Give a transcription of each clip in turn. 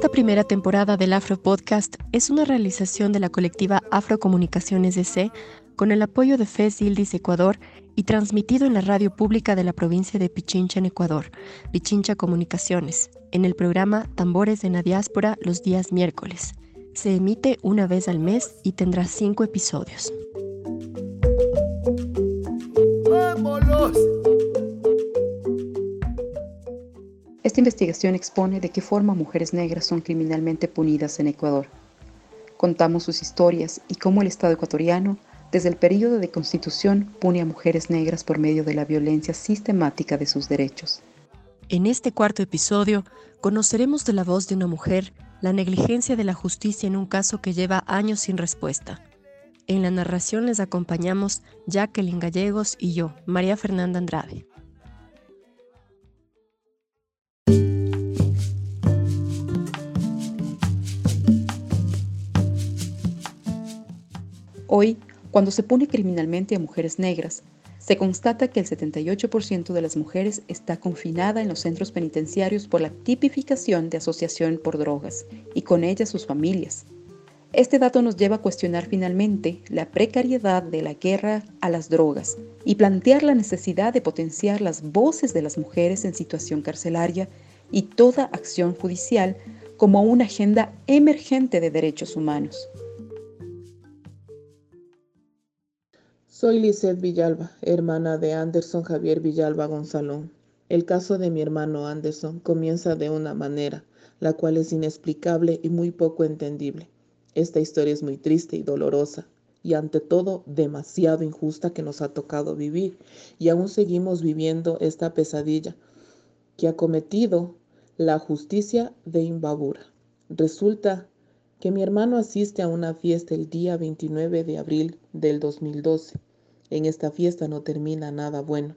Esta primera temporada del Afro Podcast es una realización de la colectiva Afro Comunicaciones DC con el apoyo de FES Ildis Ecuador y transmitido en la radio pública de la provincia de Pichincha en Ecuador, Pichincha Comunicaciones, en el programa Tambores en la Diáspora los días miércoles. Se emite una vez al mes y tendrá cinco episodios. ¡Vámonos! Esta investigación expone de qué forma mujeres negras son criminalmente punidas en Ecuador. Contamos sus historias y cómo el Estado ecuatoriano, desde el período de constitución, pone a mujeres negras por medio de la violencia sistemática de sus derechos. En este cuarto episodio, conoceremos de la voz de una mujer la negligencia de la justicia en un caso que lleva años sin respuesta. En la narración les acompañamos Jacqueline Gallegos y yo, María Fernanda Andrade. Hoy, cuando se pone criminalmente a mujeres negras, se constata que el 78% de las mujeres está confinada en los centros penitenciarios por la tipificación de asociación por drogas y con ellas sus familias. Este dato nos lleva a cuestionar finalmente la precariedad de la guerra a las drogas y plantear la necesidad de potenciar las voces de las mujeres en situación carcelaria y toda acción judicial como una agenda emergente de derechos humanos. Soy Lizeth Villalba, hermana de Anderson Javier Villalba Gonzalón. El caso de mi hermano Anderson comienza de una manera, la cual es inexplicable y muy poco entendible. Esta historia es muy triste y dolorosa, y ante todo demasiado injusta que nos ha tocado vivir, y aún seguimos viviendo esta pesadilla que ha cometido la justicia de Imbabura. Resulta que mi hermano asiste a una fiesta el día 29 de abril del 2012 en esta fiesta no termina nada bueno,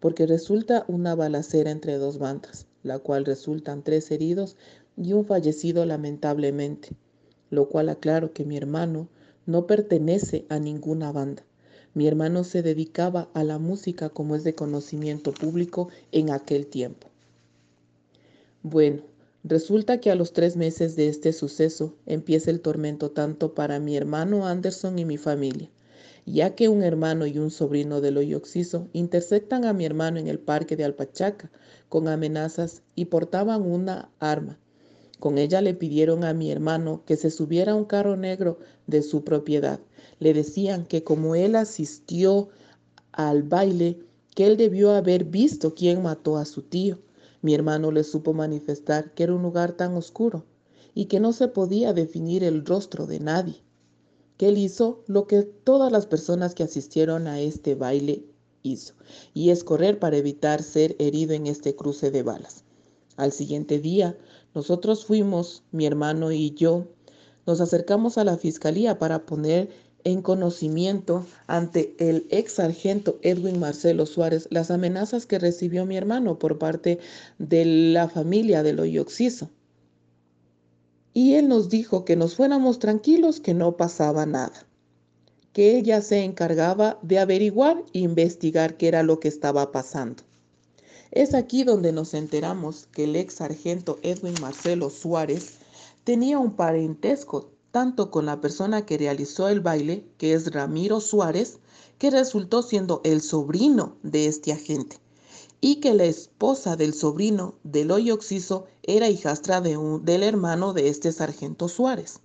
porque resulta una balacera entre dos bandas, la cual resultan tres heridos y un fallecido lamentablemente, lo cual aclaro que mi hermano no pertenece a ninguna banda. Mi hermano se dedicaba a la música como es de conocimiento público en aquel tiempo. Bueno, resulta que a los tres meses de este suceso empieza el tormento tanto para mi hermano Anderson y mi familia ya que un hermano y un sobrino del hoyo interceptan a mi hermano en el parque de Alpachaca con amenazas y portaban una arma. Con ella le pidieron a mi hermano que se subiera a un carro negro de su propiedad. Le decían que como él asistió al baile, que él debió haber visto quién mató a su tío. Mi hermano le supo manifestar que era un lugar tan oscuro y que no se podía definir el rostro de nadie que él hizo lo que todas las personas que asistieron a este baile hizo, y es correr para evitar ser herido en este cruce de balas. Al siguiente día, nosotros fuimos, mi hermano y yo, nos acercamos a la fiscalía para poner en conocimiento ante el ex sargento Edwin Marcelo Suárez las amenazas que recibió mi hermano por parte de la familia del hoyo oxiso y él nos dijo que nos fuéramos tranquilos, que no pasaba nada, que ella se encargaba de averiguar e investigar qué era lo que estaba pasando. Es aquí donde nos enteramos que el ex sargento Edwin Marcelo Suárez tenía un parentesco tanto con la persona que realizó el baile, que es Ramiro Suárez, que resultó siendo el sobrino de este agente y que la esposa del sobrino del hoyo oxiso era hijastra de un, del hermano de este sargento Suárez.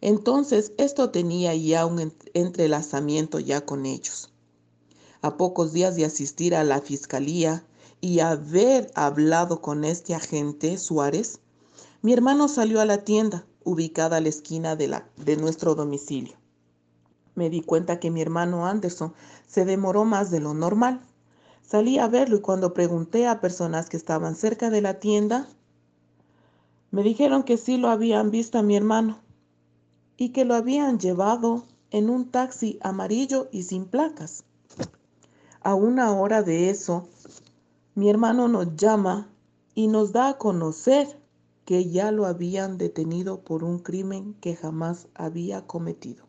Entonces esto tenía ya un entrelazamiento ya con ellos. A pocos días de asistir a la fiscalía y haber hablado con este agente Suárez, mi hermano salió a la tienda ubicada a la esquina de, la, de nuestro domicilio. me di cuenta que mi hermano Anderson se demoró más de lo normal. Salí a verlo y cuando pregunté a personas que estaban cerca de la tienda, me dijeron que sí lo habían visto a mi hermano y que lo habían llevado en un taxi amarillo y sin placas. A una hora de eso, mi hermano nos llama y nos da a conocer que ya lo habían detenido por un crimen que jamás había cometido.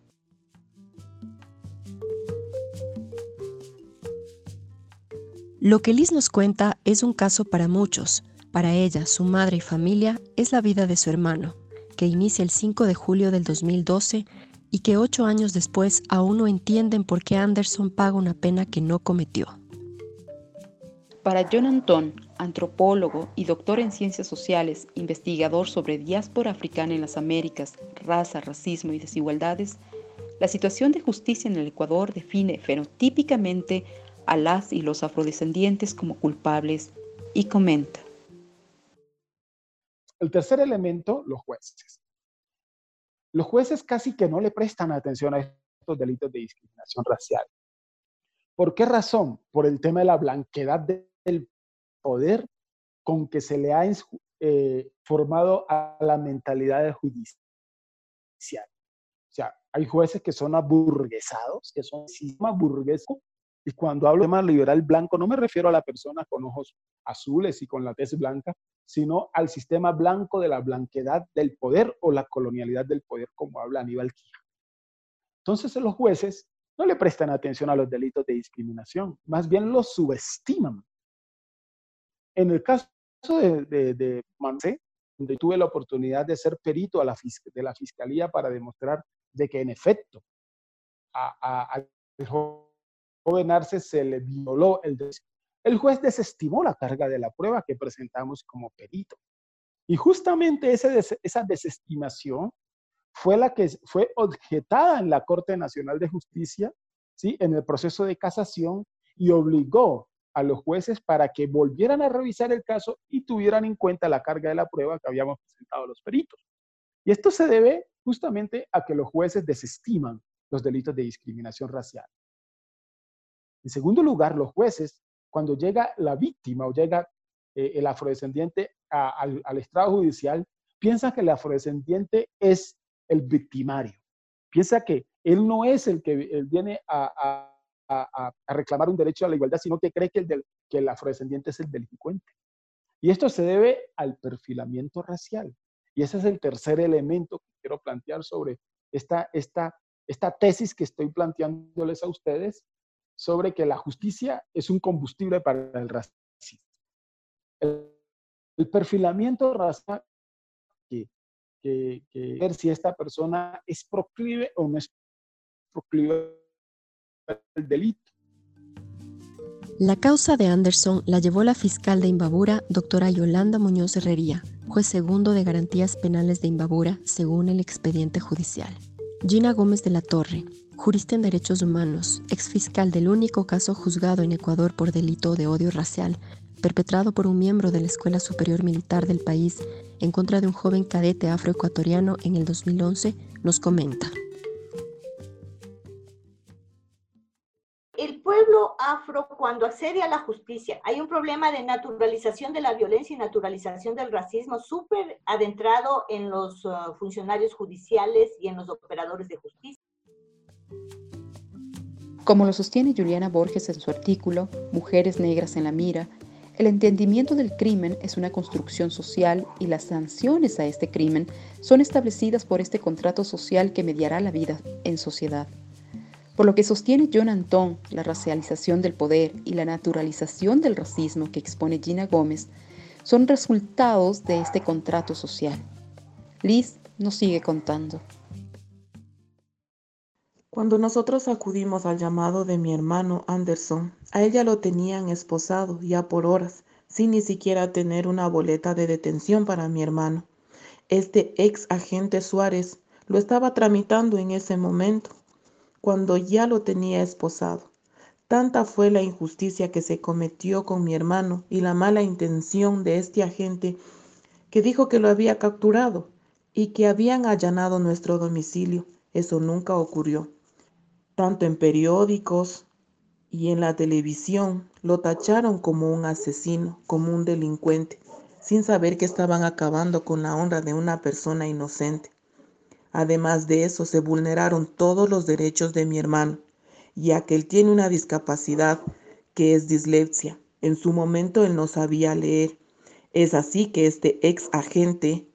Lo que Liz nos cuenta es un caso para muchos. Para ella, su madre y familia es la vida de su hermano, que inicia el 5 de julio del 2012 y que ocho años después aún no entienden por qué Anderson paga una pena que no cometió. Para John Anton, antropólogo y doctor en ciencias sociales, investigador sobre diáspora africana en las Américas, raza, racismo y desigualdades, la situación de justicia en el Ecuador define fenotípicamente a las y los afrodescendientes como culpables y comenta. El tercer elemento, los jueces. Los jueces casi que no le prestan atención a estos delitos de discriminación racial. ¿Por qué razón? Por el tema de la blanquedad del poder con que se le ha eh, formado a la mentalidad judicial. O sea, hay jueces que son aburguesados, que son sistema burguesco, y cuando hablo de tema liberal blanco, no me refiero a la persona con ojos azules y con la tez blanca, sino al sistema blanco de la blanquedad del poder o la colonialidad del poder, como habla Aníbal Quija. Entonces, los jueces no le prestan atención a los delitos de discriminación, más bien los subestiman. En el caso de, de, donde tuve la oportunidad de ser perito a la, de la fiscalía para demostrar de que en efecto al joven Arce se le violó el. El juez desestimó la carga de la prueba que presentamos como perito. Y justamente esa desestimación fue la que fue objetada en la Corte Nacional de Justicia, ¿sí? en el proceso de casación, y obligó a los jueces para que volvieran a revisar el caso y tuvieran en cuenta la carga de la prueba que habíamos presentado los peritos. Y esto se debe justamente a que los jueces desestiman los delitos de discriminación racial. En segundo lugar, los jueces, cuando llega la víctima o llega eh, el afrodescendiente al, estrado judicial, piensan que el afrodescendiente es el victimario. Piensa que él no es el que viene a reclamar un derecho a la igualdad, sino que cree que el, afrodescendiente es el delincuente. Y esto se debe al perfilamiento racial. Y ese es el tercer elemento que quiero plantear sobre esta, esta tesis que estoy planteándoles a ustedes sobre que la justicia es un combustible para el racismo. El, perfilamiento racial que, que, que ver si esta persona es proclive o no es proclive el delito. La causa de Anderson la llevó la fiscal de Imbabura, doctora Yolanda Muñoz Herrería, juez segundo de garantías penales de Imbabura, según el expediente judicial. Gina Gómez de la Torre, jurista en derechos humanos, exfiscal del único caso juzgado en Ecuador por delito de odio racial, perpetrado por un miembro de la Escuela Superior Militar del país en contra de un joven cadete afroecuatoriano en el 2011, nos comenta. afro cuando accede a la justicia. Hay un problema de naturalización de la violencia y naturalización del racismo súper adentrado en los uh, funcionarios judiciales y en los operadores de justicia. Como lo sostiene Juliana Borges en su artículo Mujeres Negras en la Mira, el entendimiento del crimen es una construcción social y las sanciones a este crimen son establecidas por este contrato social que mediará la vida en sociedad. Por lo que sostiene John Anton, la racialización del poder y la naturalización del racismo que expone Gina Gómez son resultados de este contrato social. Liz nos sigue contando. Cuando nosotros acudimos al llamado de mi hermano Anderson, a ella lo tenían esposado ya por horas, sin ni siquiera tener una boleta de detención para mi hermano. Este ex agente Suárez lo estaba tramitando en ese momento cuando ya lo tenía esposado. Tanta fue la injusticia que se cometió con mi hermano y la mala intención de este agente que dijo que lo había capturado y que habían allanado nuestro domicilio. Eso nunca ocurrió. Tanto en periódicos y en la televisión, lo tacharon como un asesino, como un delincuente, sin saber que estaban acabando con la honra de una persona inocente. Además de eso, se vulneraron todos los derechos de mi hermano, ya que él tiene una discapacidad que es dislexia. En su momento él no sabía leer. Es así que este ex agente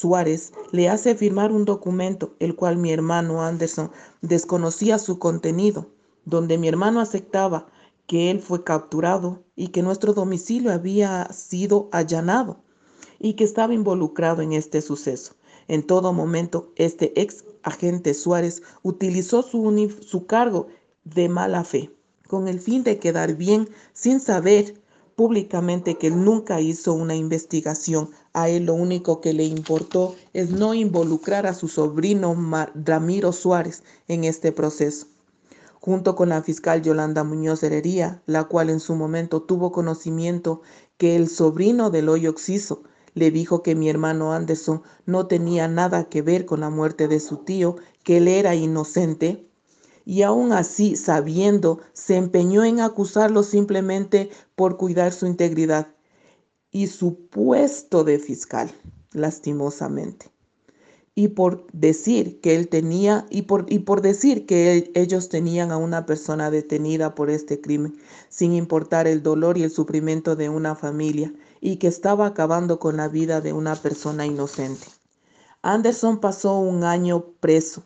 Suárez le hace firmar un documento, el cual mi hermano Anderson desconocía su contenido, donde mi hermano aceptaba que él fue capturado y que nuestro domicilio había sido allanado y que estaba involucrado en este suceso. En todo momento, este ex agente Suárez utilizó su, su cargo de mala fe, con el fin de quedar bien sin saber públicamente que él nunca hizo una investigación. A él lo único que le importó es no involucrar a su sobrino Ramiro Suárez en este proceso. Junto con la fiscal Yolanda Muñoz Herería, la cual en su momento tuvo conocimiento que el sobrino del hoyo oxiso le dijo que mi hermano Anderson no tenía nada que ver con la muerte de su tío, que él era inocente. Y aún así, sabiendo, se empeñó en acusarlo simplemente por cuidar su integridad y su puesto de fiscal, lastimosamente. Y por decir que él tenía, y por, y por decir que ellos tenían a una persona detenida por este crimen, sin importar el dolor y el sufrimiento de una familia y que estaba acabando con la vida de una persona inocente. Anderson pasó un año preso.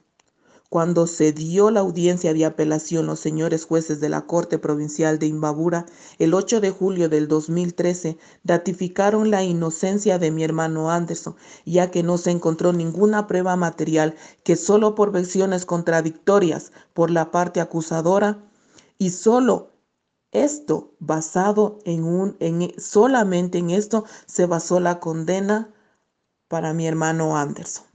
Cuando se dio la audiencia de apelación, los señores jueces de la Corte Provincial de Imbabura, el 8 de julio del 2013, ratificaron la inocencia de mi hermano Anderson, ya que no se encontró ninguna prueba material que solo por versiones contradictorias por la parte acusadora y solo esto basado en un, en, solamente en esto se basó la condena para mi hermano Anderson.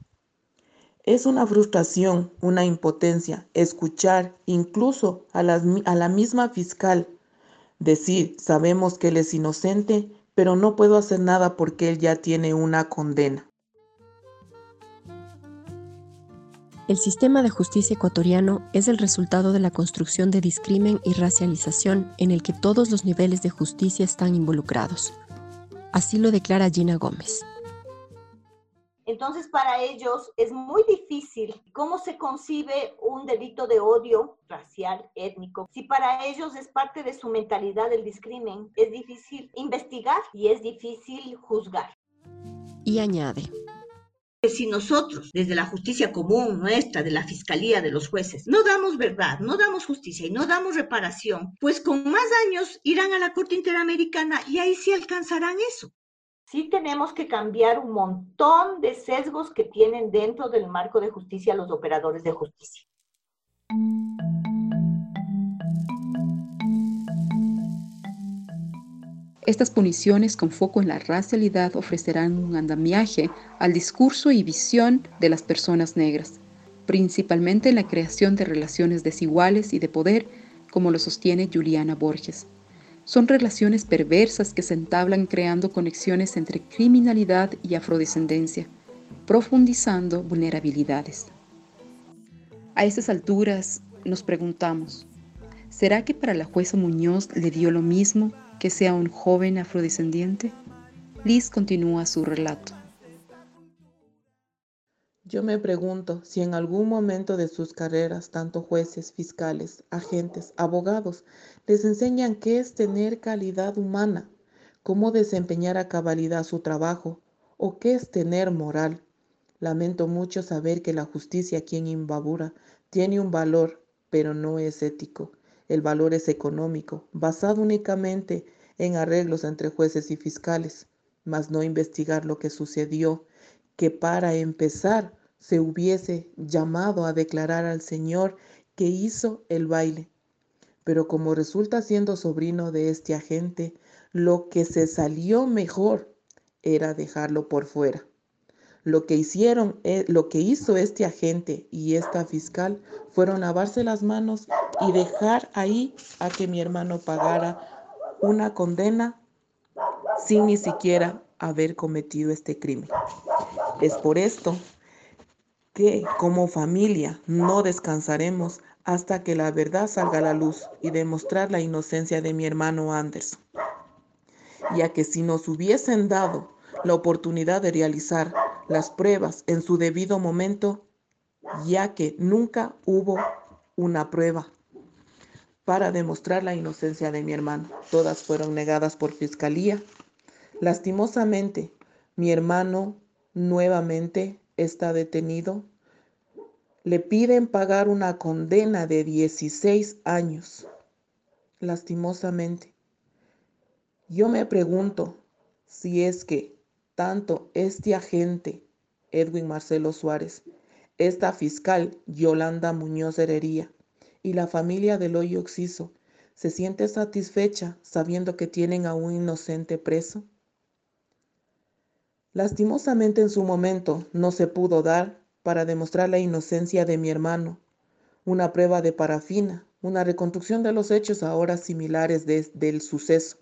Es una frustración, una impotencia escuchar incluso a, la misma fiscal decir, sabemos que él es inocente, pero no puedo hacer nada porque él ya tiene una condena. El sistema de justicia ecuatoriano es el resultado de la construcción de discrimen y racialización en el que todos los niveles de justicia están involucrados. Así lo declara Gina Gómez. Entonces, para ellos es muy difícil cómo se concibe un delito de odio racial, étnico. Si para ellos es parte de su mentalidad el discrimen, es difícil investigar y es difícil juzgar. Y añade, si nosotros, desde la justicia común nuestra, de la fiscalía, de los jueces, no damos verdad, no damos justicia y no damos reparación, pues con más años irán a la Corte Interamericana y ahí sí alcanzarán eso. Sí tenemos que cambiar un montón de sesgos que tienen dentro del marco de justicia los operadores de justicia. Estas puniciones con foco en la racialidad ofrecerán un andamiaje al discurso y visión de las personas negras, principalmente en la creación de relaciones desiguales y de poder, como lo sostiene Juliana Borges. Son relaciones perversas que se entablan creando conexiones entre criminalidad y afrodescendencia, profundizando vulnerabilidades. A estas alturas nos preguntamos, ¿será que para la jueza Muñoz le dio lo mismo que sea un joven afrodescendiente? Liz continúa su relato. Yo me pregunto si en algún momento de sus carreras, tanto jueces, fiscales, agentes, abogados, les enseñan qué es tener calidad humana, cómo desempeñar a cabalidad su trabajo o qué es tener moral. Lamento mucho saber que la justicia aquí en tiene un valor, pero no es ético. El valor es económico, basado únicamente en arreglos entre jueces y fiscales, mas no investigar lo que sucedió, que para empezar se hubiese llamado a declarar al Señor que hizo el baile. Pero como resulta siendo sobrino de este agente, lo que se salió mejor era dejarlo por fuera. Lo que hicieron, eh, lo que hizo este agente y esta fiscal fueron lavarse las manos y dejar ahí a que mi hermano pagara una condena sin ni siquiera haber cometido este crimen. Es por esto que como familia no descansaremos hasta que la verdad salga a la luz y demostrar la inocencia de mi hermano Anderson. Ya que si nos hubiesen dado la oportunidad de realizar las pruebas en su debido momento, ya que nunca hubo una prueba para demostrar la inocencia de mi hermano. Todas fueron negadas por fiscalía. Lastimosamente, mi hermano nuevamente está detenido. Le piden pagar una condena de 16 años. Lastimosamente. Yo me pregunto si es que tanto este agente, Edwin Marcelo Suárez, esta fiscal, Yolanda Muñoz Herería, y la familia del hoyo oxiso se siente satisfecha sabiendo que tienen a un inocente preso? Lastimosamente en su momento no se pudo dar para demostrar la inocencia de mi hermano, una prueba de parafina, una reconstrucción de los hechos ahora similares del suceso,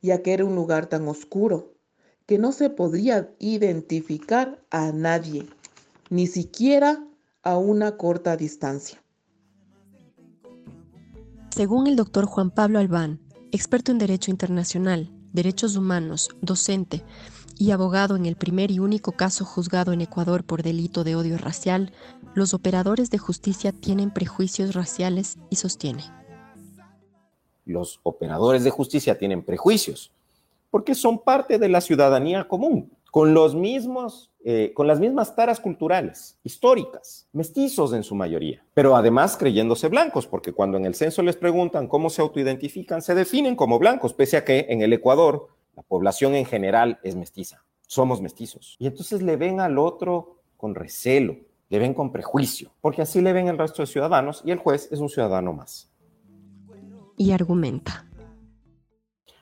ya que era un lugar tan oscuro que no se podría identificar a nadie, ni siquiera a una corta distancia. Según el doctor Juan Pablo Albán, experto en Derecho Internacional, Derechos Humanos, docente y abogado en el primer y único caso juzgado en Ecuador por delito de odio racial, los operadores de justicia tienen prejuicios raciales y sostiene. Los operadores de justicia tienen prejuicios porque son parte de la ciudadanía común con, los mismos, eh, con las mismas taras culturales, históricas, mestizos en su mayoría, pero además creyéndose blancos, porque cuando en el censo les preguntan cómo se autoidentifican, se definen como blancos, pese a que en el Ecuador la población en general es mestiza, somos mestizos. Y entonces le ven al otro con recelo, le ven con prejuicio, porque así le ven el resto de ciudadanos y el juez es un ciudadano más. Y argumenta.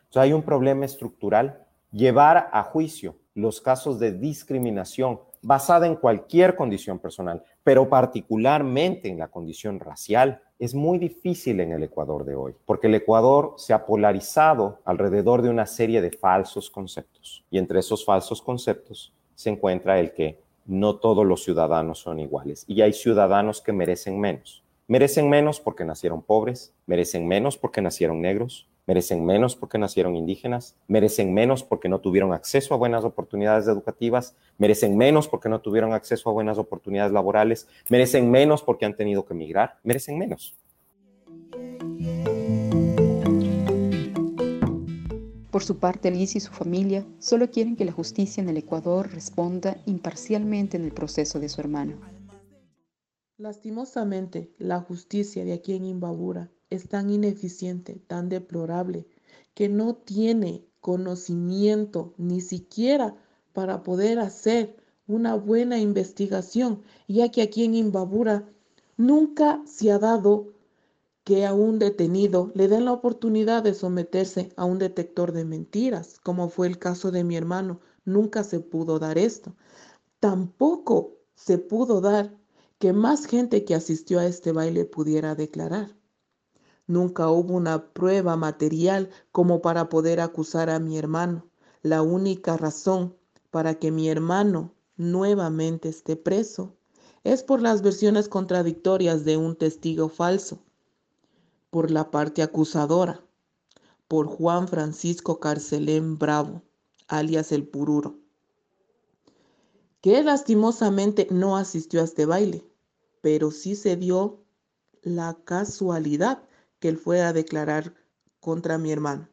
O sea, hay un problema estructural. Llevar a juicio los casos de discriminación basada en cualquier condición personal, pero particularmente en la condición racial, es muy difícil en el Ecuador de hoy, porque el Ecuador se ha polarizado alrededor de una serie de falsos conceptos. Y entre esos falsos conceptos se encuentra el que no todos los ciudadanos son iguales y hay ciudadanos que merecen menos. Merecen menos porque nacieron pobres, merecen menos porque nacieron negros, merecen menos porque nacieron indígenas, merecen menos porque no tuvieron acceso a buenas oportunidades educativas, merecen menos porque no tuvieron acceso a buenas oportunidades laborales, merecen menos porque han tenido que emigrar, merecen menos. Por su parte, Liz y su familia solo quieren que la justicia en el Ecuador responda imparcialmente en el proceso de su hermano. Lastimosamente, la justicia de aquí en Imbabura es tan ineficiente, tan deplorable, que no tiene conocimiento ni siquiera para poder hacer una buena investigación, ya que aquí en Imbabura nunca se ha dado que a un detenido le den la oportunidad de someterse a un detector de mentiras, como fue el caso de mi hermano. Nunca se pudo dar esto. Tampoco se pudo dar que más gente que asistió a este baile pudiera declarar. Nunca hubo una prueba material como para poder acusar a mi hermano. La única razón para que mi hermano nuevamente esté preso es por las versiones contradictorias de un testigo falso, por la parte acusadora, por Juan Francisco Carcelén Bravo, alias el Pururo, que lastimosamente no asistió a este baile, pero sí se dio la casualidad que él fue a declarar contra mi hermano.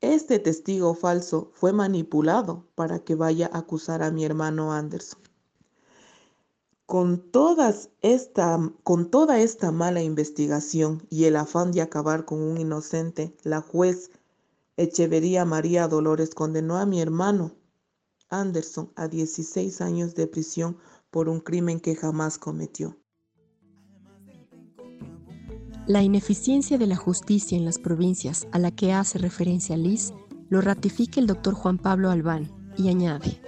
Este testigo falso fue manipulado para que vaya a acusar a mi hermano Anderson. Con, todas esta, con toda esta mala investigación y el afán de acabar con un inocente, la juez Echevería María Dolores condenó a mi hermano Anderson a 16 años de prisión por un crimen que jamás cometió. La ineficiencia de la justicia en las provincias a la que hace referencia Liz lo ratifica el doctor Juan Pablo Albán y añade.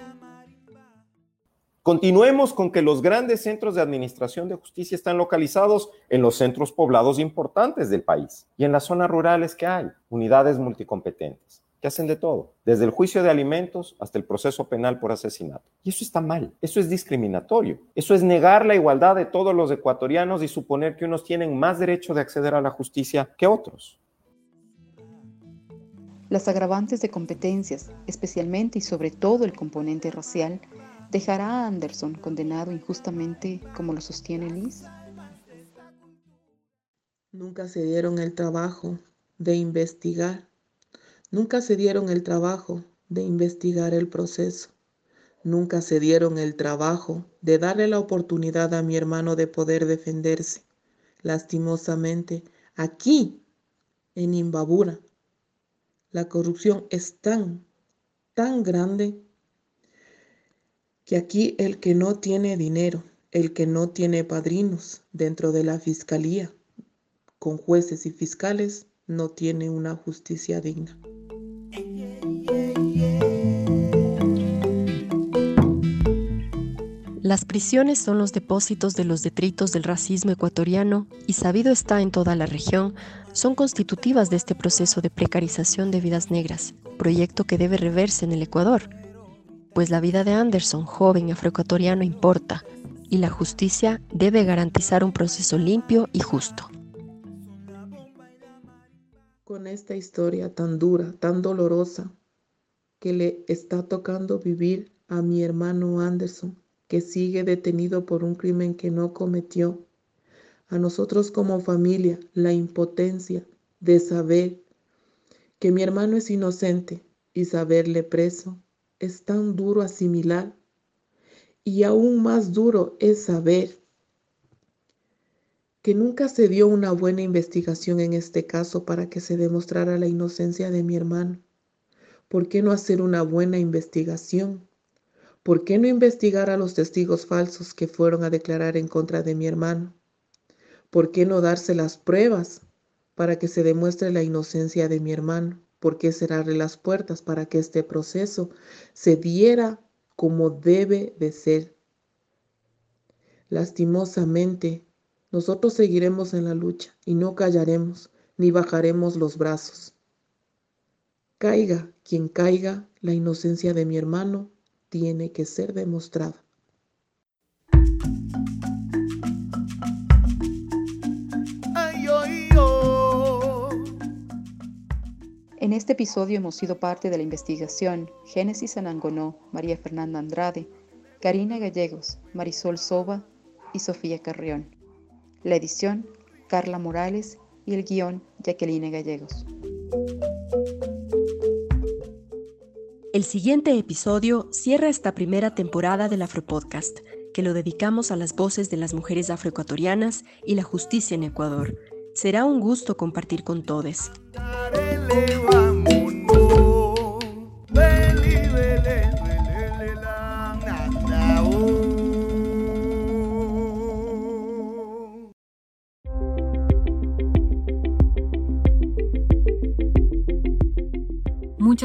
Continuemos con que los grandes centros de administración de justicia están localizados en los centros poblados importantes del país y en las zonas rurales que hay, unidades multicompetentes. Que hacen de todo, desde el juicio de alimentos hasta el proceso penal por asesinato. Y eso está mal, eso es discriminatorio, eso es negar la igualdad de todos los ecuatorianos y suponer que unos tienen más derecho de acceder a la justicia que otros. Las agravantes de competencias, especialmente y sobre todo el componente racial, dejará a Anderson condenado injustamente como lo sostiene Liz. Nunca se dieron el trabajo de investigar. Nunca se dieron el trabajo de investigar el proceso. Nunca se dieron el trabajo de darle la oportunidad a mi hermano de poder defenderse. Lastimosamente, aquí, en Imbabura, la corrupción es tan, tan grande que aquí el que no tiene dinero, el que no tiene padrinos dentro de la fiscalía, con jueces y fiscales no tiene una justicia digna. Las prisiones son los depósitos de los detritos del racismo ecuatoriano y sabido está en toda la región, son constitutivas de este proceso de precarización de vidas negras, proyecto que debe reverse en el Ecuador, pues la vida de Anderson, joven afroecuatoriano, importa y la justicia debe garantizar un proceso limpio y justo. Con esta historia tan dura, tan dolorosa, que le está tocando vivir a mi hermano Anderson, que sigue detenido por un crimen que no cometió. A nosotros como familia, la impotencia de saber que mi hermano es inocente y saberle preso es tan duro asimilar. Y aún más duro es saber que nunca se dio una buena investigación en este caso para que se demostrara la inocencia de mi hermano. ¿Por qué no hacer una buena investigación? ¿Por qué no investigar a los testigos falsos que fueron a declarar en contra de mi hermano? ¿Por qué no darse las pruebas para que se demuestre la inocencia de mi hermano? ¿Por qué cerrarle las puertas para que este proceso se diera como debe de ser? Lastimosamente, nosotros seguiremos en la lucha y no callaremos ni bajaremos los brazos. Caiga quien caiga, la inocencia de mi hermano tiene que ser demostrada. En este episodio hemos sido parte de la investigación Génesis Anangonó, María Fernanda Andrade, Karina Gallegos, Marisol Soba y Sofía Carrión. La edición, Carla Morales y el guion, Jacqueline Gallegos. El siguiente episodio cierra esta primera temporada del Afropodcast, que lo dedicamos a las voces de las mujeres afroecuatorianas y la justicia en Ecuador. Será un gusto compartir con todos.